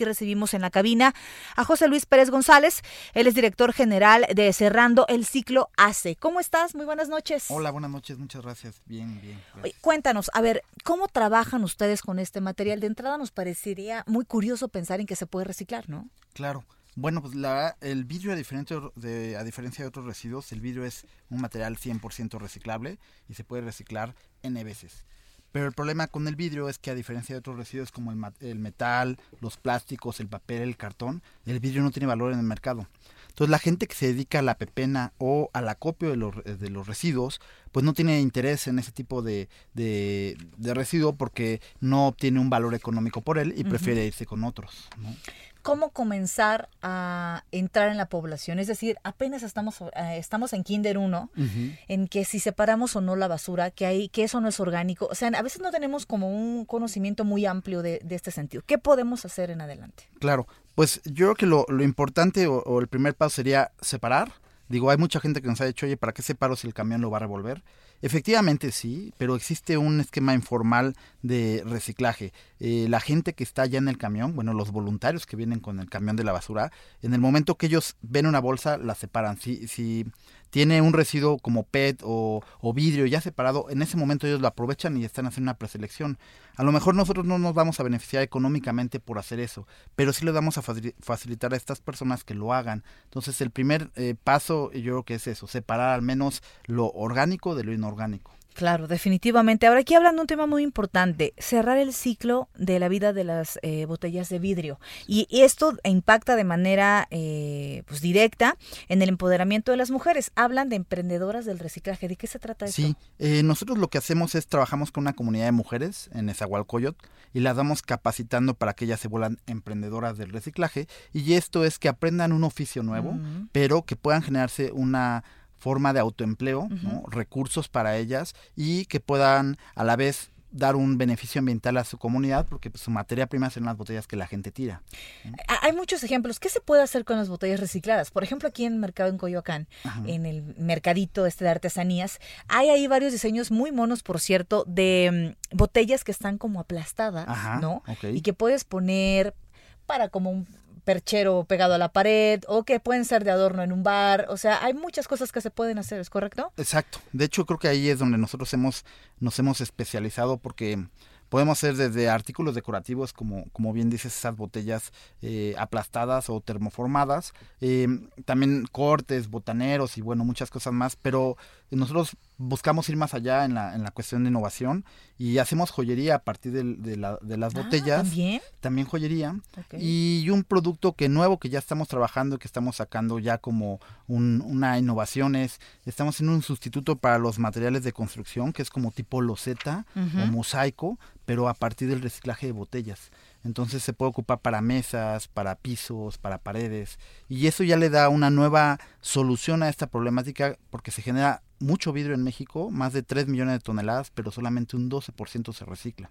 Aquí recibimos en la cabina a José Luis Pérez González. Él es director general de Cerrando el Ciclo ACE. ¿Cómo estás? Muy buenas noches. Hola, buenas noches. Muchas gracias. Bien, bien. Oye, cuéntanos, a ver, ¿cómo trabajan ustedes con este material? De entrada nos parecería muy curioso pensar en que se puede reciclar, ¿no? Claro. Bueno, pues la, el vidrio, a diferencia de, a diferencia de otros residuos, el vidrio es un material 100% reciclable y se puede reciclar N veces. Pero el problema con el vidrio es que a diferencia de otros residuos como el, el, metal, los plásticos, el papel, el cartón, el vidrio no tiene valor en el mercado. Entonces la gente que se dedica a la pepena o al acopio de los, de los residuos, pues no tiene interés en ese tipo de, de, de residuo porque no obtiene un valor económico por él y prefiere irse con otros. ¿no? Cómo comenzar a entrar en la población. Es decir, apenas estamos, eh, estamos en Kinder 1, uh -huh. en que si separamos o no la basura, que, hay, que eso no es orgánico. O sea, a veces no tenemos como un conocimiento muy amplio de, de este sentido. ¿Qué podemos hacer en adelante? Claro, pues yo creo que lo, lo importante o, o el primer paso sería separar. Digo, hay mucha gente que nos ha dicho, oye, ¿para qué separo si el camión lo va a revolver? Efectivamente sí, pero existe un esquema informal de reciclaje. Eh, la gente que está ya en el camión, bueno, los voluntarios que vienen con el camión de la basura, en el momento que ellos ven una bolsa, la separan. Si, si tiene un residuo como PET o, vidrio ya separado, en ese momento ellos lo aprovechan y están haciendo una preselección. A lo mejor nosotros no nos vamos a beneficiar económicamente por hacer eso, pero sí les vamos a facilitar a estas personas que lo hagan. Entonces el primer eh, paso yo creo que es eso, separar al menos lo orgánico de lo inorgánico. Claro, definitivamente. Ahora aquí hablando de un tema muy importante, cerrar el ciclo de la vida de las eh, botellas de vidrio. Y, y, esto impacta de manera eh, pues directa en el empoderamiento de las mujeres. Hablan de emprendedoras del reciclaje. ¿De qué se trata esto? Sí, eh, nosotros lo que hacemos es trabajamos con una comunidad de mujeres en Ezahualcoyot y las vamos capacitando para que ellas se vuelvan emprendedoras del reciclaje. Y esto es que aprendan un oficio nuevo, uh -huh. pero que puedan generarse una forma de autoempleo, uh -huh. ¿no? recursos para ellas y que puedan a la vez dar un beneficio ambiental a su comunidad porque pues, su materia prima son las botellas que la gente tira. ¿no? Hay muchos ejemplos. ¿Qué se puede hacer con las botellas recicladas? Por ejemplo, aquí en el mercado en Coyoacán, Ajá. en el mercadito este de artesanías, hay ahí varios diseños muy monos, por cierto, de um, botellas que están como aplastadas, Ajá, ¿no? Okay. Y que puedes poner para como un perchero pegado a la pared o que pueden ser de adorno en un bar. O sea, hay muchas cosas que se pueden hacer, ¿es correcto? Exacto. De hecho, creo que ahí es donde nosotros hemos, nos hemos especializado porque podemos hacer desde artículos decorativos, como, como bien dices, esas botellas eh, aplastadas o termoformadas, eh, también cortes, botaneros y bueno, muchas cosas más, pero nosotros buscamos ir más allá en la, en la cuestión de innovación y hacemos joyería a partir de, de, la, de las ah, botellas. ¿También? También joyería. Okay. Y un producto que nuevo que ya estamos trabajando, que estamos sacando ya como un, una innovación es, estamos haciendo un sustituto para los materiales de construcción, que es como tipo loseta uh -huh. o mosaico, pero a partir del reciclaje de botellas. Entonces se puede ocupar para mesas, para pisos, para paredes. Y eso ya le da una nueva solución a esta problemática porque se genera mucho vidrio en México, más de 3 millones de toneladas, pero solamente un 12% se recicla.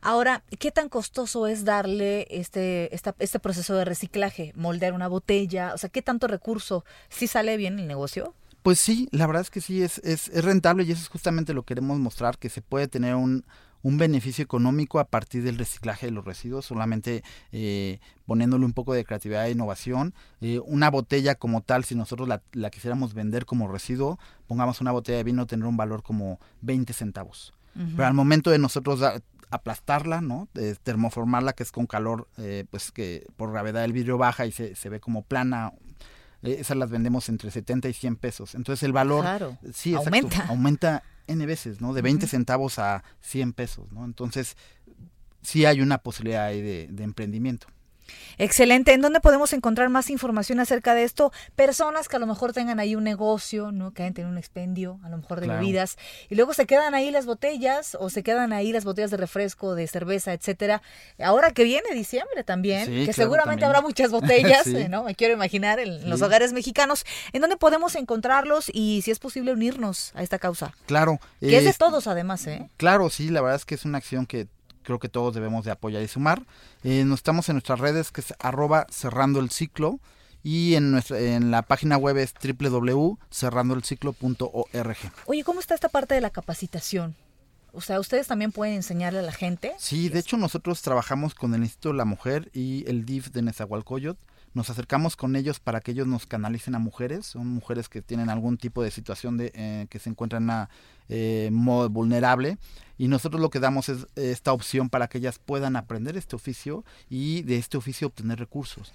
Ahora, ¿qué tan costoso es darle este, esta, este proceso de reciclaje? Moldear una botella, o sea, ¿qué tanto recurso? ¿Sí sale bien el negocio? Pues sí, la verdad es que sí, es, es, es rentable y eso es justamente lo que queremos mostrar, que se puede tener un, un beneficio económico a partir del reciclaje de los residuos, solamente eh, poniéndole un poco de creatividad e innovación. Eh, una botella como tal, si nosotros la, la, quisiéramos vender como residuo, pongamos una botella de vino, tendrá un valor como 20 centavos. Uh -huh. Pero al momento de nosotros da, aplastarla, ¿no? De termoformarla, que es con calor, eh, pues que por gravedad el vidrio baja y se, se ve como plana, eh, esas las vendemos entre 70 y 100 pesos. Entonces el valor claro. sí, exacto, aumenta. aumenta N veces, ¿no? De 20 uh -huh. centavos a 100 pesos, ¿no? Entonces sí hay una posibilidad ahí de, de emprendimiento. Excelente. ¿En dónde podemos encontrar más información acerca de esto? Personas que a lo mejor tengan ahí un negocio, ¿no? Que hayan tenido un expendio, a lo mejor de bebidas, y luego se quedan ahí las botellas o se quedan ahí las botellas de refresco, de cerveza, etcétera. Ahora que viene diciembre también, que seguramente habrá muchas botellas, ¿no? Me quiero imaginar en los hogares mexicanos. ¿En dónde podemos encontrarlos y si es posible unirnos a esta causa? Claro. Que es de todos además, ¿eh? Claro, sí, la verdad es que es una acción que creo que todos debemos de apoyar y sumar. Eh, nos estamos en nuestras redes que es arroba cerrando el ciclo y en, nuestra, en la página web es www.cerrandoelciclo.org. Oye, ¿cómo está esta parte de la capacitación? O sea, ¿ustedes también pueden enseñarle a la gente? Sí, de hecho nosotros trabajamos con el Instituto de la Mujer y el DIF de Nezahualcóyotl. Nos acercamos con ellos para que ellos nos canalicen a mujeres. Son mujeres que tienen algún tipo de situación de eh, que se encuentran en una eh, modo vulnerable y nosotros lo que damos es esta opción para que ellas puedan aprender este oficio y de este oficio obtener recursos.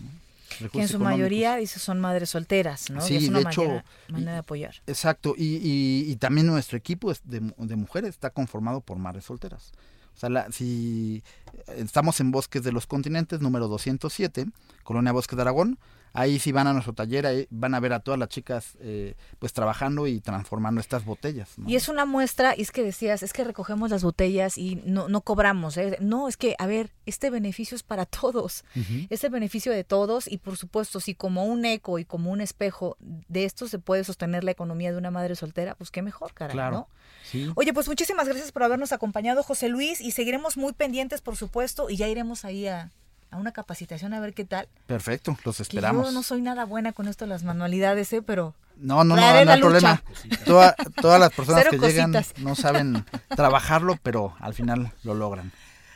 que en su mayoría dice son madres solteras, ¿no? Sí, es una de hecho, manera, de apoyar. Exacto, y, y, también nuestro equipo de, de, mujeres está conformado por madres solteras. O sea, si estamos en Bosques de los Continentes, número 207, Colonia Bosque de Aragón, ahí sí van a nuestro taller, ahí van a ver a todas las chicas eh, pues trabajando y transformando estas botellas. Y es una muestra, y es que decías, es que recogemos las botellas y no, no cobramos. ¿eh? No, es que, a ver, este beneficio es para todos, este beneficio de todos y por supuesto, si como un eco y como un espejo de esto se puede sostener la economía de una madre soltera, pues qué mejor, caray, claro. ¿no? Oye, pues muchísimas gracias por habernos acompañado, José Luis, y seguiremos muy pendientes, por supuesto, y ya iremos ahí a, a una capacitación a ver qué tal. Perfecto, los esperamos. yo no soy nada buena con esto de las manualidades, ¿eh? pero... No, no, no, no, hay problema. todas las personas que llegan no saben trabajarlo, pero al final lo logran.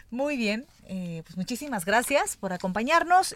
Muy bien, eh, pues muchísimas gracias por acompañarnos.